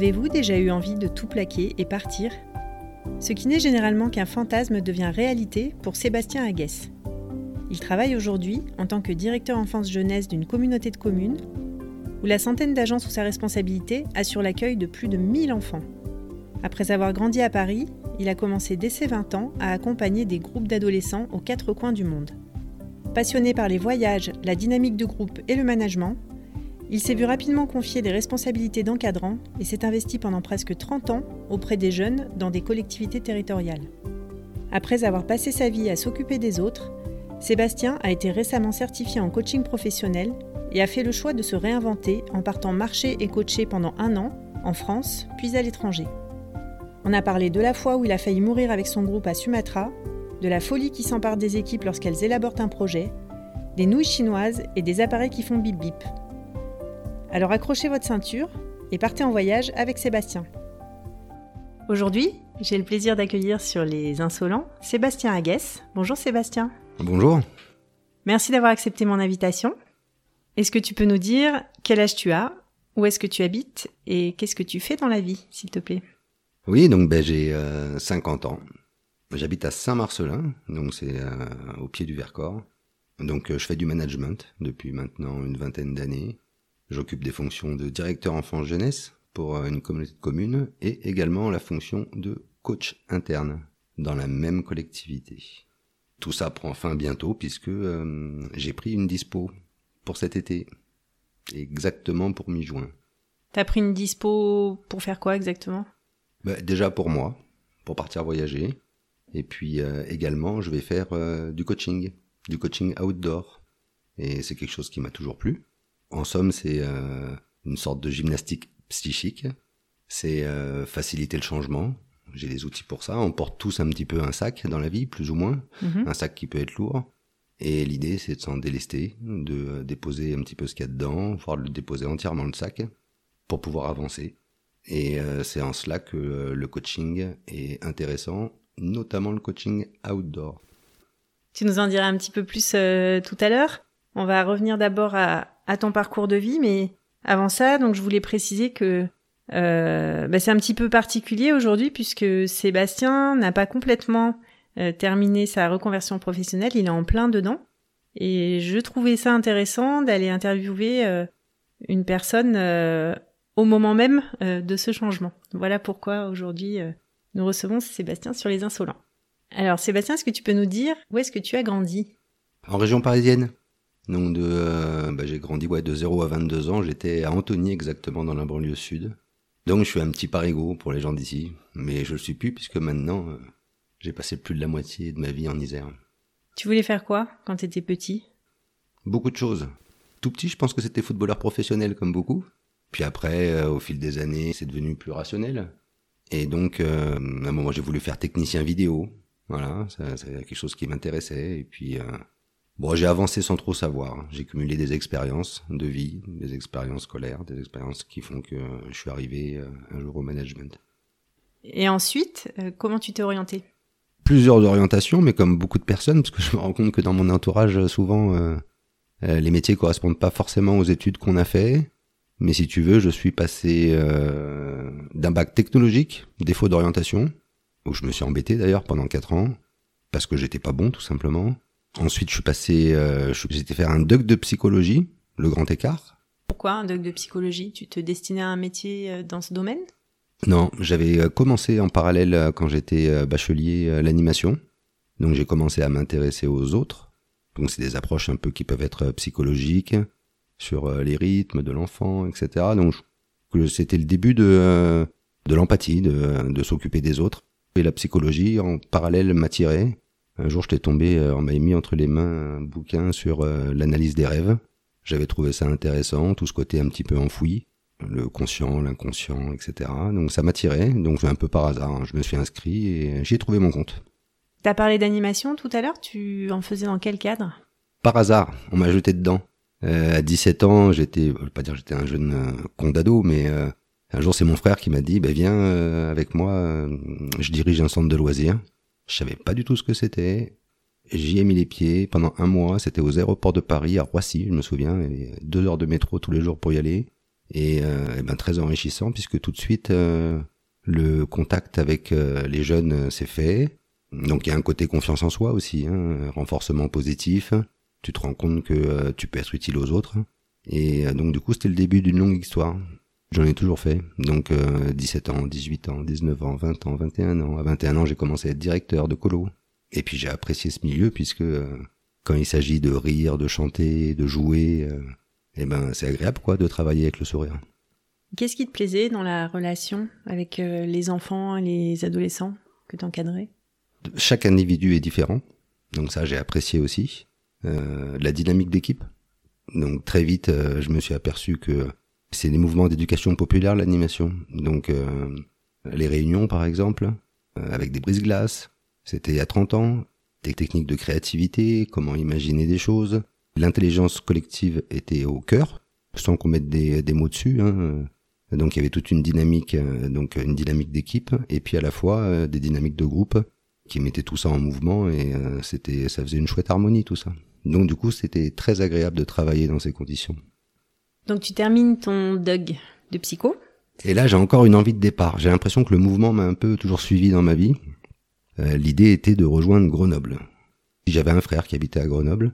Avez-vous déjà eu envie de tout plaquer et partir? Ce qui n'est généralement qu'un fantasme devient réalité pour Sébastien Aguès. Il travaille aujourd'hui en tant que directeur enfance-jeunesse d'une communauté de communes où la centaine d'agents sous sa responsabilité assure l'accueil de plus de 1000 enfants. Après avoir grandi à Paris, il a commencé dès ses 20 ans à accompagner des groupes d'adolescents aux quatre coins du monde. Passionné par les voyages, la dynamique de groupe et le management, il s'est vu rapidement confier des responsabilités d'encadrant et s'est investi pendant presque 30 ans auprès des jeunes dans des collectivités territoriales. Après avoir passé sa vie à s'occuper des autres, Sébastien a été récemment certifié en coaching professionnel et a fait le choix de se réinventer en partant marcher et coacher pendant un an en France, puis à l'étranger. On a parlé de la fois où il a failli mourir avec son groupe à Sumatra, de la folie qui s'empare des équipes lorsqu'elles élaborent un projet, des nouilles chinoises et des appareils qui font bip bip. Alors accrochez votre ceinture et partez en voyage avec Sébastien. Aujourd'hui, j'ai le plaisir d'accueillir sur Les Insolents Sébastien Aguès. Bonjour Sébastien. Bonjour. Merci d'avoir accepté mon invitation. Est-ce que tu peux nous dire quel âge tu as, où est-ce que tu habites et qu'est-ce que tu fais dans la vie, s'il te plaît? Oui, donc ben, j'ai 50 euh, ans. J'habite à Saint-Marcelin, donc c'est euh, au pied du Vercors. Donc euh, je fais du management depuis maintenant une vingtaine d'années. J'occupe des fonctions de directeur enfance jeunesse pour euh, une communauté de communes et également la fonction de coach interne dans la même collectivité. Tout ça prend fin bientôt puisque euh, j'ai pris une dispo pour cet été, exactement pour mi-juin. T'as pris une dispo pour faire quoi exactement? Bah, Déjà pour moi, pour partir voyager. Et puis euh, également, je vais faire du coaching, du coaching outdoor. Et c'est quelque chose qui m'a toujours plu. En somme, c'est euh, une sorte de gymnastique psychique. C'est euh, faciliter le changement. J'ai les outils pour ça. On porte tous un petit peu un sac dans la vie, plus ou moins. Mhm. Un sac qui peut être lourd. Et l'idée, c'est de s'en délester, de déposer un petit peu ce qu'il y a dedans, voire de le déposer entièrement le sac, pour pouvoir avancer. Et euh, c'est en cela que le coaching est intéressant, notamment le coaching outdoor. Tu nous en diras un petit peu plus tout à l'heure. On va revenir d'abord à, à ton parcours de vie, mais avant ça, donc je voulais préciser que euh, bah, c'est un petit peu particulier aujourd'hui puisque Sébastien n'a pas complètement euh, terminé sa reconversion professionnelle, il est en plein dedans. Et je trouvais ça intéressant d'aller interviewer euh, une personne au moment même de ce changement. Voilà pourquoi aujourd'hui nous recevons Sébastien sur les insolents. Alors Sébastien, est-ce que tu peux nous dire où est-ce que tu as grandi? En région parisienne. Donc de, euh, bah, j'ai grandi ouais, de 0 à 22 ans, j'étais à Antony exactement dans la banlieue sud. Donc je suis un petit parigot pour les gens d'ici, mais je le suis plus puisque maintenant euh, j'ai passé plus de la moitié de ma vie en Isère. Tu voulais faire quoi quand tu étais petit? Beaucoup de choses. Tout petit, je pense que c'était footballeur professionnel comme beaucoup. Puis après, euh, au fil des années, c'est devenu plus rationnel. Et donc, à un moment, j'ai voulu faire technicien vidéo. Voilà, c'est quelque chose qui m'intéressait. Et puis, Bon, j'ai avancé sans trop savoir. J'ai cumulé des expériences de vie, des expériences scolaires, des expériences qui font que je suis arrivé euh, un jour au management. Et ensuite, euh, comment tu t'es orienté? Plusieurs orientations, mais comme beaucoup de personnes, parce que je me rends compte que dans mon entourage, souvent, euh, les métiers correspondent pas forcément aux études qu'on a fait. Mais si tu veux, je suis passé d'un bac technologique, défaut d'orientation, où je me suis embêté d'ailleurs pendant quatre ans, parce que j'étais pas bon tout simplement Ensuite, je suis passé, euh, été faire un doc de psychologie, le grand écart. Pourquoi un doc de psychologie? Tu te destinais à un métier euh, dans ce domaine? Non, j'avais commencé en parallèle quand j'étais bachelier l'animation. Donc j'ai commencé à m'intéresser aux autres. Donc c'est des approches un peu qui peuvent être psychologiques sur les rythmes de l'enfant, etc. Donc c'était le début de, de l'empathie, de, de s'occuper des autres. Et la psychologie en parallèle m'attirait. Un jour, j'étais tombé, euh, on m'avait mis entre les mains un bouquin sur euh, l'analyse des rêves. J'avais trouvé ça intéressant, tout ce côté un petit peu enfoui, le conscient, l'inconscient, etc. Donc ça m'attirait, donc un peu par hasard, hein. je me suis inscrit et j'ai trouvé mon compte. T'as parlé d'animation tout à l'heure, tu en faisais dans quel cadre? Par hasard, on m'a jeté dedans. Euh, à 17 ans, j'étais, je veux pas dire j'étais un jeune euh, condado, mais un jour, c'est mon frère qui m'a dit, bah, viens avec moi, je dirige un centre de loisirs. Je savais pas du tout ce que c'était. J'y ai mis les pieds pendant un mois. C'était aux aéroports de Paris, à Roissy, je me souviens. Il deux heures de métro tous les jours pour y aller. Et, euh, et ben très enrichissant puisque tout de suite le contact avec les jeunes s'est fait. Donc il y a un côté confiance en soi aussi, hein, renforcement positif. Tu te rends compte que tu peux être utile aux autres. Et donc du coup c'était le début d'une longue histoire. J'en ai toujours fait. Donc euh, 17 ans, 18 ans, 19 ans, 20 ans, 21 ans. À 21 ans, j'ai commencé à être directeur de colo. Et puis j'ai apprécié ce milieu puisque euh, quand il s'agit de rire, de chanter, de jouer, euh, eh ben c'est agréable quoi de travailler avec le sourire. Qu'est-ce qui te plaisait dans la relation avec euh, les enfants et les adolescents que tu encadrais Chaque individu est différent. Donc ça j'ai apprécié aussi. la dynamique d'équipe. Donc très vite, je me suis aperçu que c'est des mouvements d'éducation populaire, l'animation. Donc, euh, les réunions, par exemple, euh, avec des brises-glaces. C'était il y a 30 ans. Des techniques de créativité, comment imaginer des choses. L'intelligence collective était au cœur, sans qu'on mette des, des mots dessus. Hein. Donc, il y avait toute une dynamique, euh, donc une dynamique d'équipe, et puis à la fois des dynamiques de groupe qui mettaient tout ça en mouvement, et c'était, ça faisait une chouette harmonie, tout ça. Donc, du coup, c'était très agréable de travailler dans ces conditions. Donc tu termines ton DUG de psycho. Et là, j'ai encore une envie de départ. J'ai l'impression que le mouvement m'a un peu toujours suivi dans ma vie. Euh, l'idée était de rejoindre Grenoble. J'avais un frère qui habitait à Grenoble.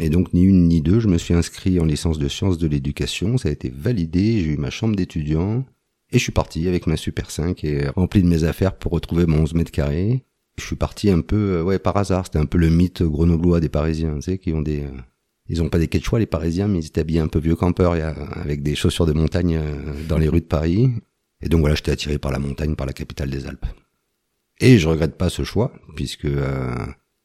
Et donc, ni une ni deux, je me suis inscrit en licence de sciences de l'éducation. Ça a été validé. J'ai eu ma chambre d'étudiant. Et je suis parti avec ma Super 5 et rempli de mes affaires pour retrouver mon 11 mètres carrés. Je suis parti un peu, euh, ouais, par hasard. C'était un peu le mythe grenoblois des Parisiens, tu sais, qui ont des, euh, ils ont pas des quechua les Parisiens, mais ils étaient habillés un peu vieux campeurs, avec des chaussures de montagne euh, dans les rues de Paris. Et donc voilà, j'étais attiré par la montagne, par la capitale des Alpes. Et je regrette pas ce choix, puisque euh,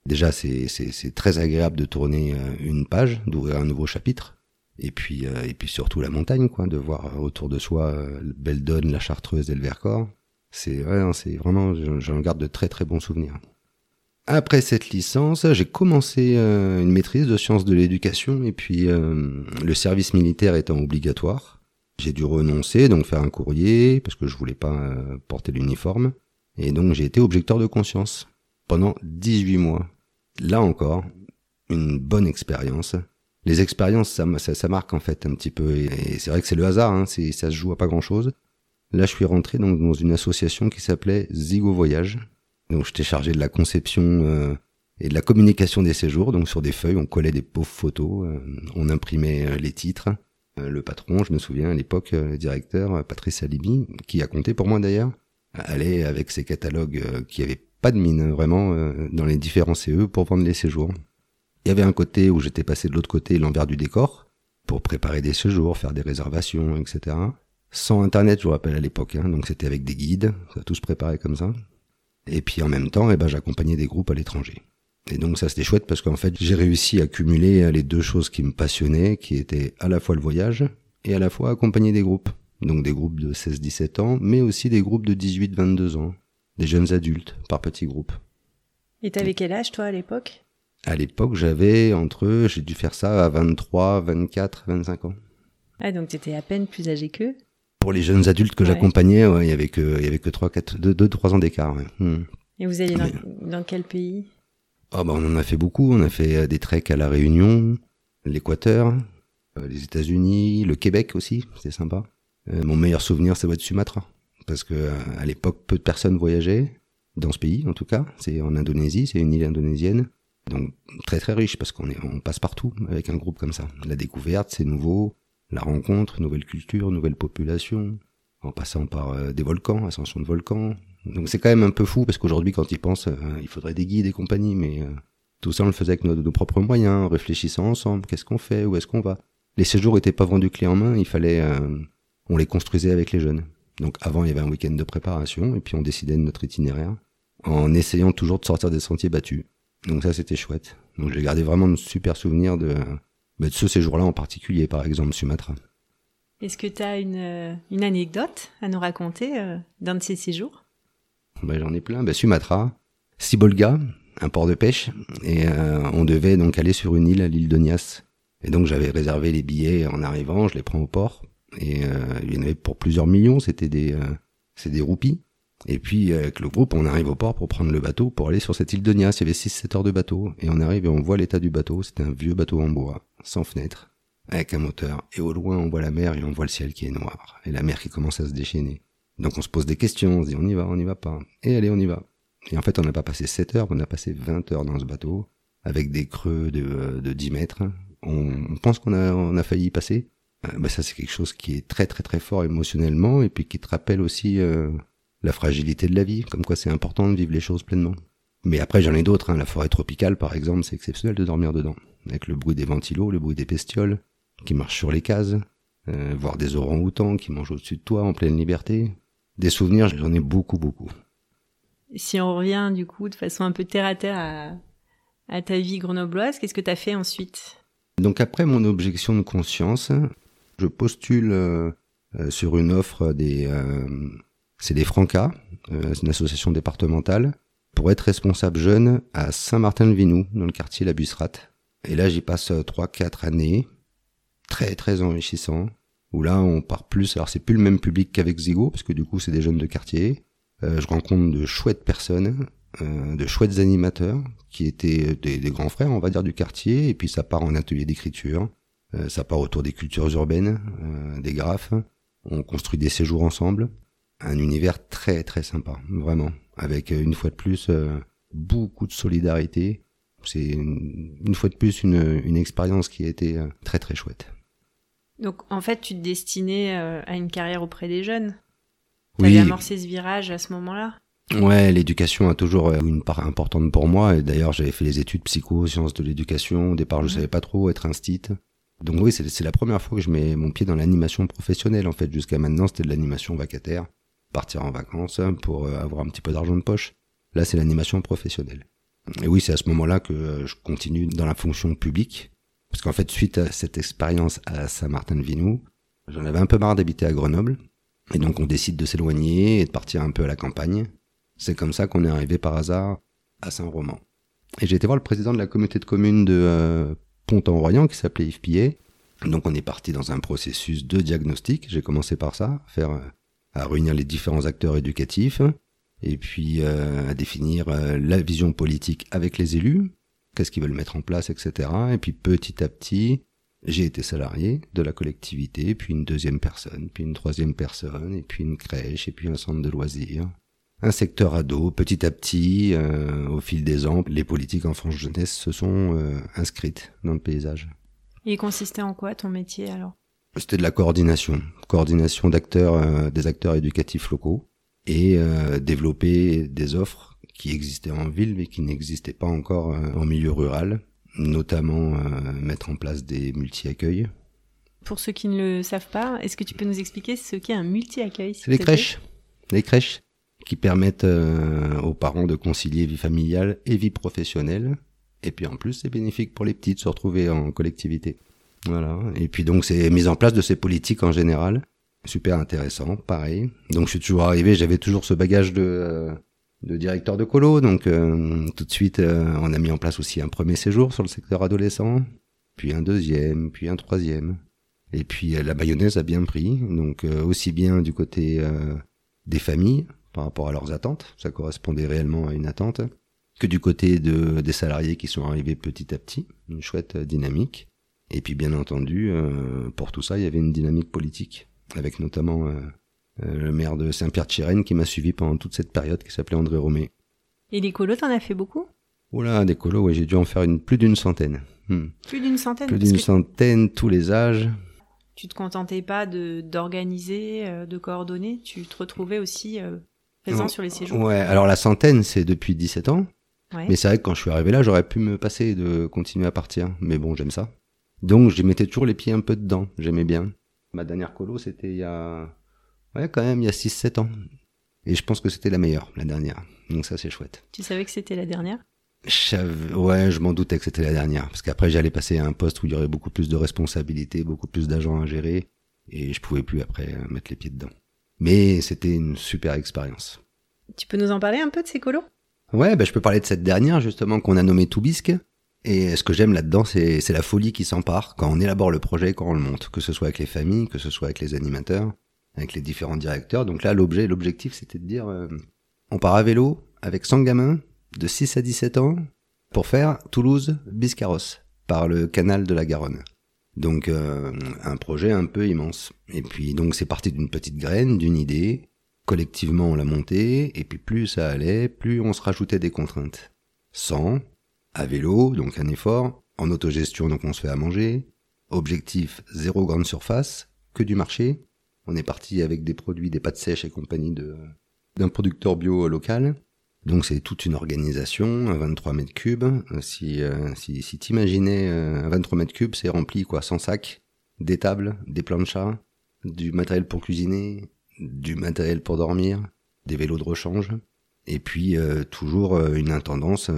déjà c'est, c'est, très agréable de tourner euh, une page, d'ouvrir un nouveau chapitre. Et puis, et puis surtout la montagne, quoi, de voir autour de soi Beldon, la Chartreuse et le Vercors. C'est, ouais, c'est vraiment, j'en garde de très très bons souvenirs. Après cette licence, j'ai commencé euh, une maîtrise de sciences de l'éducation et puis euh, le service militaire étant obligatoire, j'ai dû renoncer, donc faire un courrier parce que je voulais pas euh, porter l'uniforme et donc j'ai été objecteur de conscience pendant 18 mois. Là encore, une bonne expérience. Les expériences, ça, marque en fait un petit peu et, c'est vrai que c'est le hasard, hein, ça se joue à pas grand chose. Là, je suis rentré donc dans une association qui s'appelait Zigo Voyage, donc j'étais chargé de la conception euh, et de la communication des séjours. Donc sur des feuilles, on collait des pauvres photos, euh, on imprimait euh, les titres. le patron, je me souviens à l'époque, le directeur, Patrice Alibi, qui a compté pour moi d'ailleurs, allait avec ses catalogues qui avaient pas de mine hein, vraiment dans les différents CE pour vendre les séjours. Il y avait un côté où j'étais passé de l'autre côté, l'envers du décor, pour préparer des séjours, faire des réservations, etc. Sans internet, je vous rappelle à l'époque, hein, donc c'était avec des guides, ça tout se préparait comme ça. Et puis en même temps, eh ben, j'accompagnais des groupes à l'étranger. Et donc ça c'était chouette parce qu'en fait j'ai réussi à cumuler les deux choses qui me passionnaient, qui étaient à la fois le voyage et à la fois accompagner des groupes. Donc des groupes de 16-17 ans, mais aussi des groupes de 18-22 ans, des jeunes adultes par petits groupes. Et t'avais quel âge toi à l'époque? À l'époque j'avais entre, j'ai dû faire ça à 23, 24, 25 ans. Ah donc t'étais à peine plus âgé qu'eux? Pour les jeunes adultes que j'accompagnais, ouais, il y avait que il y avait que trois, quatre, deux, deux, trois ans d'écart. Ouais. Hmm. Et vous allez dans, dans quel pays? Ah bah on en a fait beaucoup. On a fait euh, des treks à la Réunion, l'Équateur, euh, les États-Unis, le Québec aussi, c'était sympa. Euh, mon meilleur souvenir, ça doit être Sumatra, parce que à l'époque, peu de personnes voyageaient dans ce pays, en tout cas. C'est en Indonésie, c'est une île indonésienne. Donc très très riche parce qu'on est on passe partout avec un groupe comme ça. La découverte, c'est nouveau, la rencontre, nouvelle culture, nouvelle population. en passant par des volcans, ascension de volcans. Donc c'est quand même un peu fou parce qu'aujourd'hui, quand ils pensent, il faudrait des guides et compagnie, mais tout ça on le faisait avec nos, propres moyens, réfléchissant ensemble, qu'est-ce qu'on fait, où est-ce qu'on va? Les séjours n'étaient pas vendus clé en main, il fallait, on les construisait avec les jeunes. Donc avant, il y avait un week-end de préparation, et puis on décidait de notre itinéraire, en essayant toujours de sortir des sentiers battus. Donc ça, c'était chouette. Donc j'ai gardé vraiment de super souvenirs de, bah, de ce séjour-là en particulier, par exemple Sumatra. Est-ce que tu as une, euh, une, anecdote à nous raconter euh, d'un de ces séjours bah, J'en ai plein. Bah, Sumatra, Sibolga, un port de pêche, et euh, on devait donc aller sur une île, l'île de Nias. Et donc j'avais réservé les billets en arrivant, je les prends au port, et il y en avait pour plusieurs millions, c'était des, c'est des roupies. Et puis avec le groupe, on arrive au port pour prendre le bateau pour aller sur cette île de Nias. Il y avait 6-7 heures de bateau et on arrive et on voit l'état du bateau. C'était un vieux bateau en bois, sans fenêtre, avec un moteur. Et au loin, on voit la mer et on voit le ciel qui est noir et la mer qui commence à se déchaîner. Donc on se pose des questions, on se dit on y va, on y va pas. Et allez, on y va. Et en fait, on n'a pas passé 7 heures, on a passé 20 heures dans ce bateau avec des creux de, de 10 mètres. On, pense qu'on a, a failli y passer. Euh, bah ça, c'est quelque chose qui est très très très fort émotionnellement et puis qui te rappelle aussi euh, la fragilité de la vie, comme quoi c'est important de vivre les choses pleinement. Mais après, j'en ai d'autres. Hein. La forêt tropicale, par exemple, c'est exceptionnel de dormir dedans. Avec le bruit des ventilos, le bruit des bestioles qui marchent sur les cases, euh, voir des orang-outans qui mangent au-dessus de toi en pleine liberté. Des souvenirs, j'en ai beaucoup, beaucoup. Si on revient, du coup, de façon un peu terre-à-terre à, à ta vie grenobloise, qu'est-ce que tu as fait ensuite? Donc après mon objection de conscience, je postule euh, euh, sur une offre des... Euh, c'est des Francas, euh, c'est une association départementale, pour être responsable jeune à Saint-Martin-le-Vinou, dans le quartier La Bussrate. Et là, j'y passe 3-4 années, très très enrichissant, où là, on part plus, alors c'est plus le même public qu'avec Zigo, parce que du coup, c'est des jeunes de quartier. Euh, je rencontre de chouettes personnes, euh, de chouettes animateurs, qui étaient des, des, grands frères, on va dire, du quartier, et puis ça part en atelier d'écriture, ça part autour des cultures urbaines, des graphes, on construit des séjours ensemble. Un univers très très sympa, vraiment, avec euh, une fois de plus euh, beaucoup de solidarité. C'est une, fois de plus une, une expérience qui a été euh, très très chouette. Donc en fait, tu te destinais à une carrière auprès des jeunes? Tu oui. amorcé ce virage à ce moment-là? Ouais, l'éducation a toujours une part importante pour moi. Et d'ailleurs, j'avais fait les études psycho, sciences de l'éducation. Au départ, je mmh. savais pas trop être instite. Donc oui, c'est la première fois que je mets mon pied dans l'animation professionnelle. En fait, jusqu'à maintenant, c'était de l'animation vacataire partir en vacances pour euh, avoir un petit peu d'argent de poche. Là, c'est l'animation professionnelle. Et oui, c'est à ce moment-là que euh, je continue dans la fonction publique. Parce qu'en fait, suite à cette expérience à Saint-Martin-de-Vinou, j'en avais un peu marre d'habiter à Grenoble. Et donc, on décide de s'éloigner et de partir un peu à la campagne. C'est comme ça qu'on est arrivé par hasard à Saint-Roman. Et j'ai été voir le président de la communauté de communes de euh, Pont-en-Royan, qui s'appelait Yves Pillet. Donc, on est parti dans un processus de diagnostic. J'ai commencé par ça, faire à réunir les différents acteurs éducatifs et puis euh, à définir euh, la vision politique avec les élus, qu'est-ce qu'ils veulent mettre en place, etc. Et puis petit à petit, j'ai été salarié de la collectivité, puis une deuxième personne, puis une troisième personne, et puis une crèche, et puis un centre de loisirs, un secteur ado. Petit à petit, euh, au fil des ans, les politiques en France jeunesse se sont inscrites dans le paysage. Et il consistait en quoi ton métier alors? C'était de la coordination, coordination d'acteurs, euh, des acteurs éducatifs locaux et euh, développer des offres qui existaient en ville mais qui n'existaient pas encore euh, en milieu rural, notamment mettre en place des multi-accueils. Pour ceux qui ne le savent pas, est-ce que tu peux nous expliquer ce qu'est un multi-accueil C'est les crèches, les crèches qui permettent aux parents de concilier vie familiale et vie professionnelle. Et puis en plus, c'est bénéfique pour les petits de se retrouver en collectivité. Voilà. Et puis donc c'est mise en place de ces politiques en général. Super intéressant, pareil. Donc je suis toujours arrivé, j'avais toujours ce bagage de, euh, de directeur de colo. Donc euh, tout de suite, euh, on a mis en place aussi un premier séjour sur le secteur adolescent, puis un deuxième, puis un troisième. Et puis la mayonnaise a bien pris, donc aussi bien du côté des familles par rapport à leurs attentes, ça correspondait réellement à une attente, que du côté de, des salariés qui sont arrivés petit à petit, une chouette dynamique. Et puis bien entendu, euh, pour tout ça, il y avait une dynamique politique, avec notamment euh, euh, le maire de Saint-Pierre-de-Chirène qui m'a suivi pendant toute cette période, qui s'appelait André Romé. Et les colos, t'en as fait beaucoup? Oula, des colos, oui, j'ai dû en faire une, plus d'une centaine. Hmm. Plus d'une centaine Plus d'une centaine, tous les âges. tu te contentais pas de d'organiser, euh, de coordonner, tu te retrouvais aussi euh, présent sur les séjours? Ouais, alors la centaine, c'est depuis 17 ans. Mais c'est vrai que quand je suis arrivé là, j'aurais pu me passer de continuer à partir. Mais bon, j'aime ça. Donc, je mettais toujours les pieds un peu dedans. J'aimais bien. Ma dernière colo, c'était il y a, ouais, quand même, il y a 6-7 ans. Et je pense que c'était la meilleure, la dernière. Donc ça, c'est chouette. Tu savais que c'était la dernière? Ouais, je m'en doutais que c'était la dernière. Parce qu'après, j'allais passer à un poste où il y aurait beaucoup plus de responsabilités, beaucoup plus d'agents à gérer. Et je pouvais plus après mettre les pieds dedans. Mais c'était une super expérience. Tu peux nous en parler un peu de ces colos? Ouais, bah, je peux parler de cette dernière justement qu'on a nommée Toubisque. Et ce que j'aime là-dedans, c'est la folie qui s'empare quand on élabore le projet, quand on le monte, que ce soit avec les familles, que ce soit avec les animateurs, avec les différents directeurs. Donc là, l'objet, l'objectif, c'était de dire, euh, on part à vélo avec 100 gamins de 6 à 17 ans pour faire Toulouse-Biscarrosse par le canal de la Garonne. Donc euh, un projet un peu immense. Et puis donc c'est parti d'une petite graine, d'une idée. Collectivement on l'a monté, et puis plus ça allait, plus on se rajoutait des contraintes. 100, à vélo, donc un effort, en autogestion donc on se fait à manger. Objectif zéro grande surface, que du marché. On est parti avec des produits, des pâtes sèches et compagnie de d'un producteur bio local. Donc c'est toute une organisation, 23 mètres cubes. Si, euh, si, si t'imaginais euh, 23 mètres cubes, c'est rempli quoi, 100 sacs, des tables, des planchas, du matériel pour cuisiner, du matériel pour dormir, des vélos de rechange, et puis euh, toujours euh, une intendance.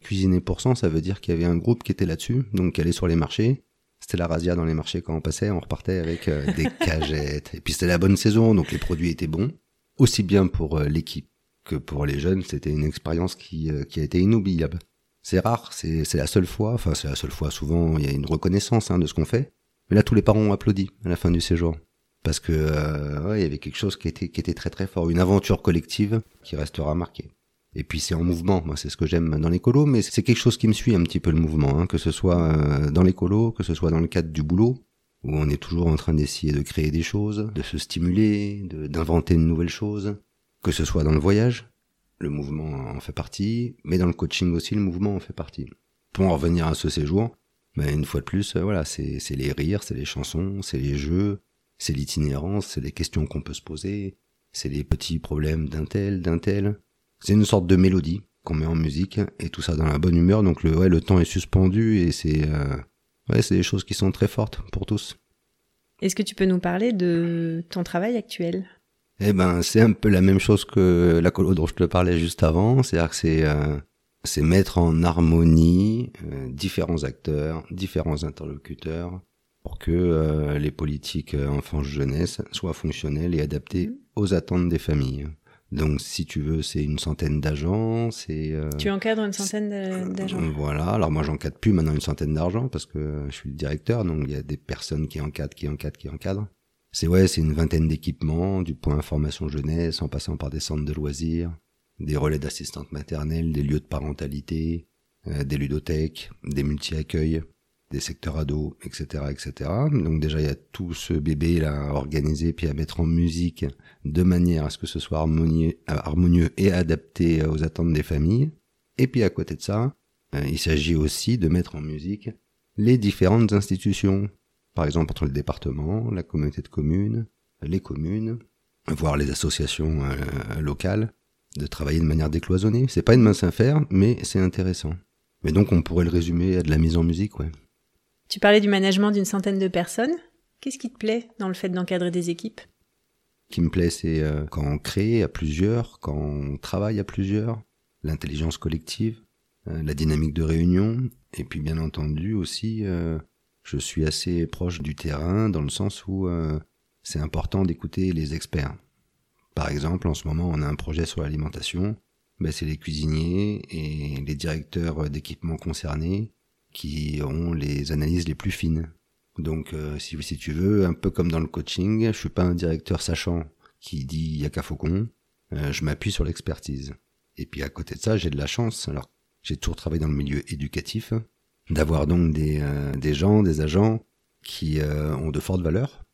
Cuisiner pour 100, ça veut dire qu'il y avait un groupe qui était là-dessus, donc qui allait sur les marchés. C'était la razzia dans les marchés quand on passait, on repartait avec des cagettes. Et puis c'était la bonne saison, donc les produits étaient bons, aussi bien pour l'équipe que pour les jeunes, c'était une expérience qui, euh, qui a été inoubliable. C'est rare, c'est la seule fois, enfin c'est la seule fois, souvent il y a une reconnaissance hein, de ce qu'on fait. Mais là, tous les parents ont applaudi à la fin du séjour. Parce que euh, ouais, il y avait quelque chose qui était, qui était très très fort, une aventure collective qui restera marquée. Et puis c'est en mouvement, moi c'est ce que j'aime dans les colos, mais c'est quelque chose qui me suit un petit peu le mouvement, hein, que ce soit euh, dans les colos, que ce soit dans le cadre du boulot, où on est toujours en train d'essayer de créer des choses, de se stimuler, d'inventer de, nouvelles choses, que ce soit dans le voyage, le mouvement en fait partie, mais dans le coaching aussi, le mouvement en fait partie. Pour en revenir à ce séjour, ben une fois de plus, euh, voilà, c'est les rires, c'est les chansons, c'est les jeux, c'est l'itinérance, c'est les questions qu'on peut se poser, c'est les petits problèmes d'un tel, d'un tel. C'est une sorte de mélodie qu'on met en musique et tout ça dans la bonne humeur. Donc le, ouais, le temps est suspendu et c'est euh, ouais, c'est des choses qui sont très fortes pour tous. Est-ce que tu peux nous parler de ton travail actuel? Eh ben, c'est un peu la même chose que la colo dont je te parlais juste avant. C'est-à-dire que c'est euh, c'est mettre en harmonie euh, différents acteurs, différents interlocuteurs, pour que euh, les politiques enfants-jeunesse soient fonctionnelles et adaptées aux attentes des familles. Donc, si tu veux, c'est une centaine d'agents. C'est tu encadres une centaine d'agents. Voilà. Alors moi, j'encadre plus maintenant une centaine d'agents parce que je suis le directeur, donc il y a des personnes qui encadrent, qui encadrent, qui encadrent. C'est ouais, c'est une vingtaine d'équipements, du point information jeunesse, en passant par des centres de loisirs, des relais d'assistante maternelle, des lieux de parentalité, euh, des ludothèques, des multi-accueils, des secteurs ados, etc., etc. Donc déjà, il y a tout ce bébé là à organiser puis à mettre en musique de manière à ce que ce soit harmonieux, et adapté aux attentes des familles. Et puis à côté de ça, euh, il s'agit aussi de mettre en musique les différentes institutions, par exemple entre le département, la communauté de communes, les communes, voire les associations euh, locales, de travailler de manière décloisonnée. C'est pas une mince affaire, mais c'est intéressant. Mais donc on pourrait le résumer à de la mise en musique, ouais. Tu parlais du management d'une centaine de personnes. Qu'est-ce qui te plaît dans le fait d'encadrer des équipes? Ce qui me plaît, c'est euh, quand on crée à plusieurs, quand on travaille à plusieurs, l'intelligence collective, euh, la dynamique de réunion, et puis bien entendu aussi je suis assez proche du terrain dans le sens où euh, c'est important d'écouter les experts. Par exemple, en ce moment, on a un projet sur l'alimentation. Ben, c'est les cuisiniers et les directeurs d'équipements concernés qui ont les analyses les plus fines. Donc, euh, si, si tu veux, un peu comme dans le coaching, je suis pas un directeur sachant qui dit y'a qu'à faucon. Euh, je m'appuie sur l'expertise. Et puis à côté de ça, j'ai de la chance. Alors, j'ai toujours travaillé dans le milieu éducatif d'avoir donc des, euh, des gens, des agents qui euh, ont de fortes valeurs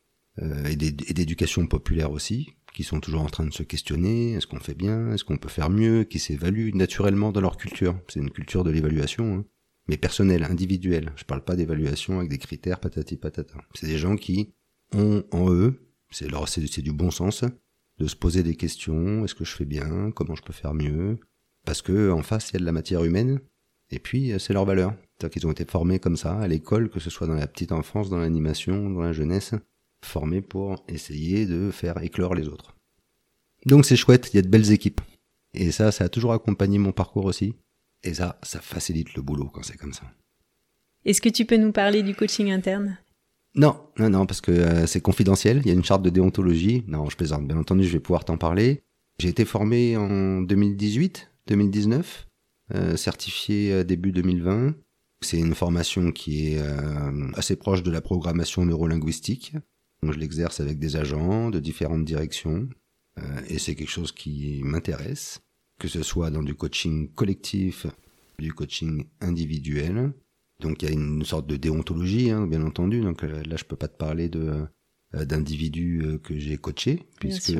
euh, et d'éducation populaire aussi, qui sont toujours en train de se questionner, est-ce qu'on fait bien, est-ce qu'on peut faire mieux, qui s'évaluent naturellement dans leur culture. C'est une culture de l'évaluation, hein. Mais personnelle, individuelle. Je parle pas d'évaluation avec des critères patati patata. C'est des gens qui ont en eux, c'est c'est du bon sens, de se poser des questions. Est-ce que je fais bien? Comment je peux faire mieux? Parce que en face, il y a de la matière humaine. Et puis, c'est leur valeur. C'est-à-dire qu'ils ont été formés comme ça à l'école, que ce soit dans la petite enfance, dans l'animation, dans la jeunesse, formés pour essayer de faire éclore les autres. Donc c'est chouette, il y a de belles équipes. Et ça, ça a toujours accompagné mon parcours aussi. Et ça, ça facilite le boulot quand c'est comme ça. Est-ce que tu peux nous parler du coaching interne? Non, non, non, parce que euh, c'est confidentiel. Il y a une charte de déontologie. Non, je plaisante. Bien entendu, je vais pouvoir t'en parler. J'ai été formé en 2018, 2019, euh, certifié euh, début 2020. C'est une formation qui est euh, assez proche de la programmation neurolinguistique. Donc, je l'exerce avec des agents de différentes directions. et c'est quelque chose qui m'intéresse, que ce soit dans du coaching collectif, du coaching individuel. Donc il y a une sorte de déontologie, hein, bien entendu. Donc euh, là, je peux pas te parler de euh, d'individus euh, que j'ai coachés, puisque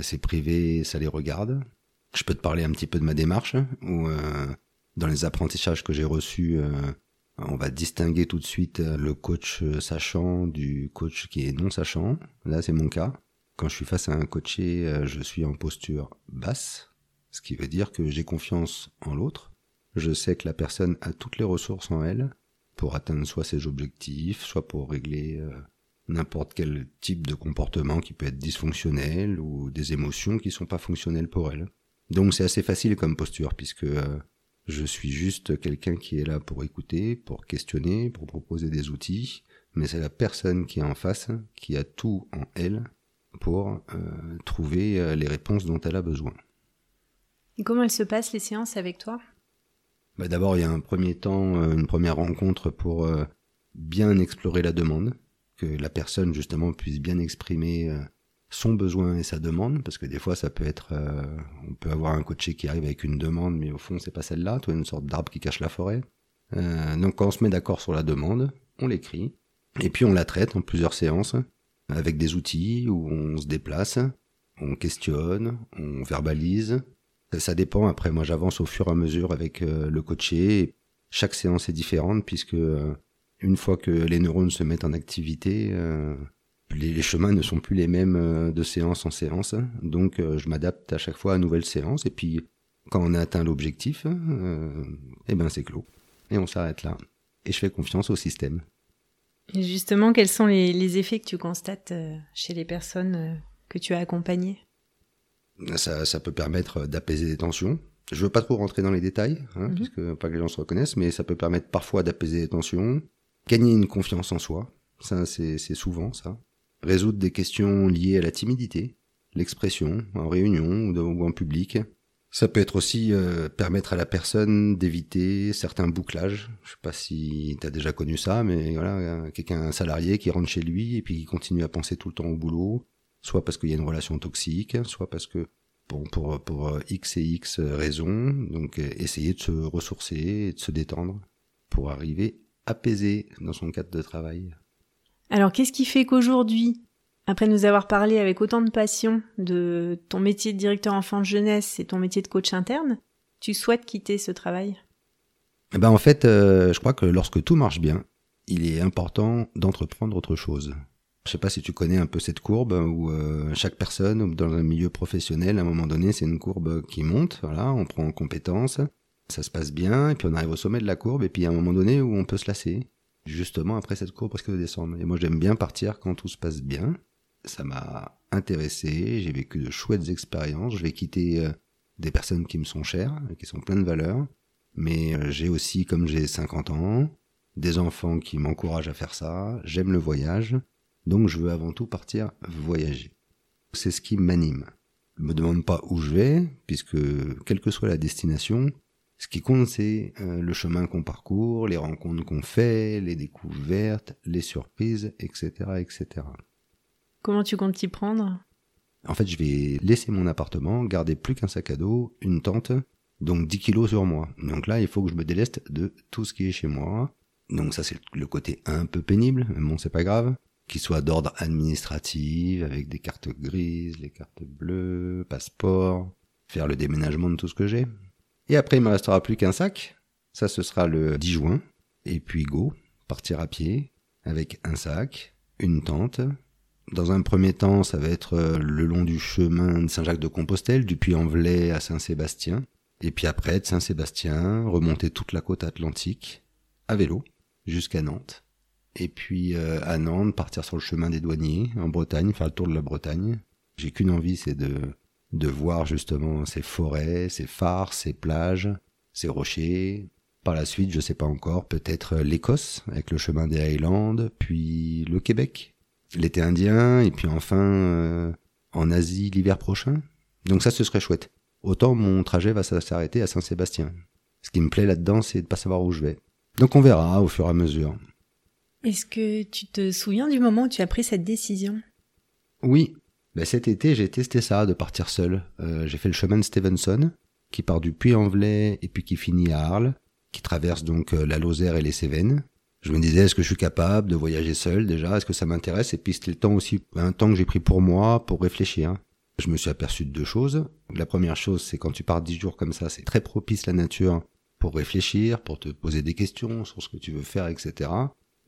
c'est privé, ça les regarde. Je peux te parler un petit peu de ma démarche, où dans les apprentissages que j'ai reçus, on va distinguer tout de suite le coach sachant du coach qui est non sachant. Là, c'est mon cas. Quand je suis face à un coaché, je suis en posture basse, ce qui veut dire que j'ai confiance en l'autre je sais que la personne a toutes les ressources en elle pour atteindre soit ses objectifs, soit pour régler euh, n'importe quel type de comportement qui peut être dysfonctionnel ou des émotions qui sont pas fonctionnelles pour elle. Donc c'est assez facile comme posture puisque euh, je suis juste quelqu'un qui est là pour écouter, pour questionner, pour proposer des outils, mais c'est la personne qui est en face qui a tout en elle pour euh, trouver les réponses dont elle a besoin. Et comment elles se passent les séances avec toi? Bah, d'abord, il y a un premier temps, euh, une première rencontre pour euh, bien explorer la demande, que la personne justement puisse bien exprimer euh, son besoin et sa demande, parce que des fois ça peut être, on peut avoir un coaché qui arrive avec une demande, mais au fond c'est pas celle-là, toi une sorte d'arbre qui cache la forêt. donc quand on se met d'accord sur la demande, on l'écrit, et puis on la traite en plusieurs séances, avec des outils où on se déplace, on questionne, on verbalise, ça dépend. Après, moi, j'avance au fur et à mesure avec euh, le coaché. Chaque séance est différente puisque euh, une fois que les neurones se mettent en activité, euh, les, chemins ne sont plus les mêmes de séance en séance. Donc, je m'adapte à chaque fois à une nouvelle séance. Et puis, quand on a atteint l'objectif, eh ben, c'est clos. Et on s'arrête là. Et je fais confiance au système. Et justement, quels sont les, les effets que tu constates chez les personnes que tu as accompagnées? Ça, ça peut permettre d'apaiser des tensions. Je veux pas trop rentrer dans les détails, hein, mhm. puisque pas que les gens se reconnaissent, mais ça peut permettre parfois d'apaiser des tensions, gagner une confiance en soi, ça c'est souvent ça, résoudre des questions liées à la timidité, l'expression en réunion ou, en public. Ça peut être aussi euh, permettre à la personne d'éviter certains bouclages. Je sais pas si tu as déjà connu ça, mais voilà, quelqu'un, un salarié qui rentre chez lui et puis qui continue à penser tout le temps au boulot, soit parce qu'il y a une relation toxique, soit parce que bon, pour, pour X et X raisons, donc euh, essayer de se ressourcer et de se détendre pour arriver apaisé dans son cadre de travail. Alors qu'est-ce qui fait qu'aujourd'hui, après nous avoir parlé avec autant de passion de ton métier de directeur enfant jeunesse et ton métier de coach interne, tu souhaites quitter ce travail? Eh ben en fait, euh, je crois que lorsque tout marche bien, il est important d'entreprendre autre chose. Je sais pas si tu connais un peu cette courbe où euh, chaque personne dans un milieu professionnel, à un moment donné, c'est une courbe qui monte. Voilà, on prend en compétence, ça se passe bien, et puis on arrive au sommet de la courbe, et puis a un moment donné où on peut se lasser. Justement, après cette courbe presque de descendre. Et moi, j'aime bien partir quand tout se passe bien. Ça m'a intéressé, j'ai vécu de chouettes expériences. Je vais quitter euh, des personnes qui me sont chères, qui sont pleines de valeurs. Mais euh, j'ai aussi, comme j'ai 50 ans, des enfants qui m'encouragent à faire ça. J'aime le voyage. Donc je veux avant tout partir voyager. C'est ce qui m'anime. Je me demande pas où je vais, puisque quelle que soit la destination, ce qui compte c'est euh, le chemin qu'on parcourt, les rencontres qu'on fait, les découvertes, les surprises, etc., etc. Comment tu comptes t'y prendre? En fait, je vais laisser mon appartement, garder plus qu'un sac à dos, une tente, donc 10 kilos sur moi. Donc là, il faut que je me déleste de tout ce qui est chez moi. Donc ça, c'est le côté un peu pénible, mais bon, c'est pas grave qui soit d'ordre administratif, avec des cartes grises, les cartes bleues, passeport, faire le déménagement de tout ce que j'ai. Et après, il me restera plus qu'un sac. Ça, ce sera le 10 juin. Et puis go, partir à pied, avec un sac, une tente. Dans un premier temps, ça va être euh, le long du chemin de Saint-Jacques-de-Compostelle, du Puy-en-Velay à Saint-Sébastien. Et puis après, de Saint-Sébastien, remonter toute la côte atlantique à vélo jusqu'à Nantes. Et puis euh, à Nantes, partir sur le chemin des douaniers en Bretagne, faire le tour de la Bretagne. J'ai qu'une envie, c'est de, de voir justement ces forêts, ces phares, ces plages, ces rochers. Par la suite, je sais pas encore, peut-être l'Écosse avec le chemin des Highlands, puis le Québec, l'été indien, et puis enfin euh, en Asie l'hiver prochain. Donc ça, ce serait chouette. Autant mon trajet va s'arrêter à Saint-Sébastien. Ce qui me plaît là-dedans, c'est de pas savoir où je vais. Donc on verra au fur et à mesure. Est-ce que tu te souviens du moment où tu as pris cette décision? Oui. Ben, cet été, j'ai testé ça, de partir seul. Euh, j'ai fait le chemin de Stevenson, qui part du Puy-en-Velay et puis qui finit à Arles, qui traverse donc euh, la Lozère et les Cévennes. Je me disais, est-ce que je suis capable de voyager seul déjà? Est-ce que ça m'intéresse? Et puis c'était le temps aussi, un temps que j'ai pris pour moi, pour réfléchir. Je me suis aperçu de deux choses. La première chose, c'est quand tu pars dix jours comme ça, c'est très propice la nature pour réfléchir, pour te poser des questions sur ce que tu veux faire, etc.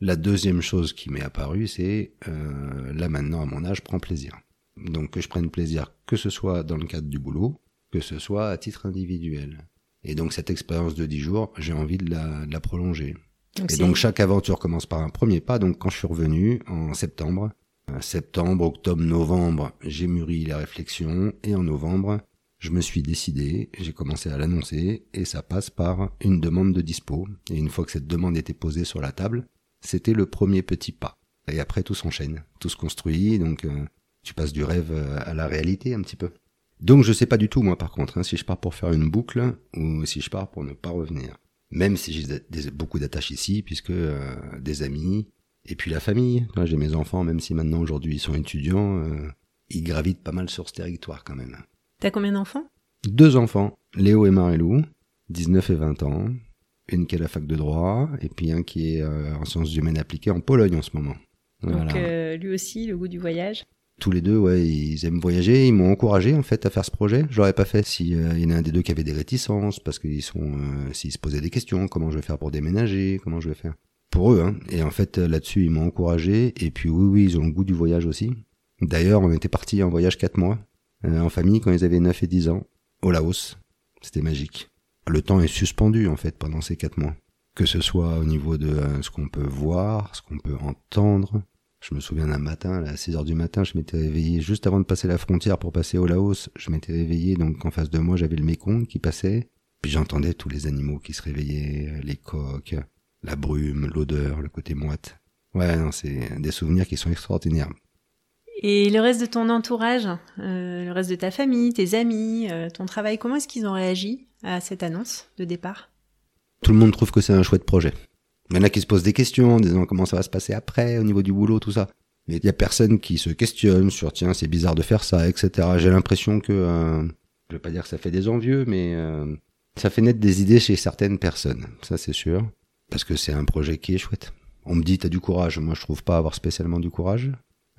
La deuxième chose qui m'est apparue, c'est euh, là maintenant à mon âge, prends plaisir. Donc que je prenne plaisir, que ce soit dans le cadre du boulot, que ce soit à titre individuel. Et donc cette expérience de dix jours, j'ai envie de la, prolonger. et donc chaque aventure commence par un premier pas. Donc quand je suis revenu en septembre, euh, septembre, octobre, novembre, j'ai mûri la réflexion et en novembre, je me suis décidé, j'ai commencé à l'annoncer et ça passe par une demande de dispo. Et une fois que cette demande était posée sur la table, c'était le premier petit pas. Et après, tout s'enchaîne, tout se construit, donc euh, tu passes du rêve euh, à la réalité un petit peu. Donc je sais pas du tout, moi par contre, hein, si je pars pour faire une boucle ou si je pars pour ne pas revenir. Même si j'ai beaucoup d'attaches ici, puisque euh, des amis, et puis la famille. J'ai mes enfants, même si maintenant aujourd'hui ils sont étudiants, ils gravitent pas mal sur ce territoire quand même. T'as combien d'enfants? Deux enfants, Léo et Marilou, 19 et 20 ans une qui est à la fac de droit, et puis un qui est euh, en sciences humaines appliquées en Pologne en ce moment. Donc euh, lui aussi, le goût du voyage tous les deux, ouais, ils aiment voyager. Ils m'ont encouragé en fait à faire ce projet. Je l'aurais pas fait si euh, il y en a un des deux qui avait des réticences parce qu'ils sont, s'ils se posaient des questions, comment je vais faire pour déménager, comment je vais faire pour eux. Hein. Et en fait là-dessus, ils m'ont encouragé. Et puis oui, oui, ils ont le goût du voyage aussi. D'ailleurs, on était partis en voyage quatre mois en famille quand ils avaient 9 et 10 ans au Laos. C'était magique le temps est suspendu en fait pendant ces quatre mois. Que ce soit au niveau de euh, ce qu'on peut voir, ce qu'on peut entendre. Je me souviens d'un matin, à 6 heures du matin, je m'étais réveillé juste avant de passer la frontière pour passer au Laos. Je m'étais réveillé, donc en face de moi, j'avais le Mekong qui passait. Puis j'entendais tous les animaux qui se réveillaient, les coques, la brume, l'odeur, le côté moite. Ouais, non, c'est des souvenirs qui sont extraordinaires. Et le reste de ton entourage, euh, le reste de ta famille, tes amis, euh, ton travail, comment est-ce qu'ils ont réagi? À cette annonce de départ? Tout le monde trouve que c'est un chouette projet. Il y en a qui se posent des questions disant comment ça va se passer après, au niveau du boulot, tout ça. Mais il y a personne qui se questionne sur tiens, c'est bizarre de faire ça, etc. J'ai l'impression que, euh, je vais pas dire que ça fait des envieux, mais euh, ça fait naître des idées chez certaines personnes. Ça, c'est sûr. Parce que c'est un projet qui est chouette. On me dit, t'as du courage. Moi, je trouve pas avoir spécialement du courage.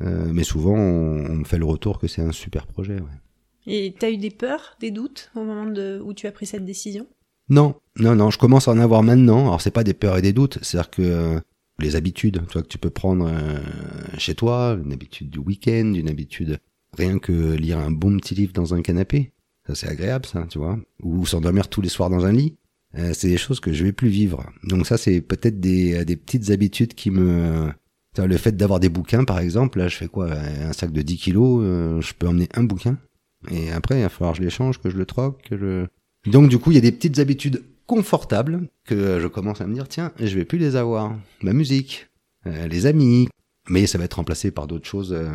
Euh, mais souvent, on, me fait le retour que c'est un super projet. Ouais. Et t'as eu des peurs, des doutes au moment où tu as pris cette décision? Non, non, non, je commence à en avoir maintenant. Alors c'est pas des peurs et des doutes, c'est-à-dire que euh, les habitudes, toi que tu peux prendre euh, chez toi, une habitude du week-end, une habitude rien que lire un bon petit livre dans un canapé, ça c'est agréable ça, tu vois, ou s'endormir tous les soirs dans un lit. Euh, c'est des choses que je vais plus vivre. Donc ça c'est peut-être des, des petites habitudes qui me le fait d'avoir des bouquins, par exemple, là, je fais quoi? Un sac de 10 kilos, je peux emmener un bouquin. Et après, il va falloir que je l'échange, que je le troque, que je... Donc du coup, il y a des petites habitudes confortables que je commence à me dire, tiens, je vais plus les avoir. Ma musique, euh, les amis, mais ça va être remplacé par d'autres choses euh,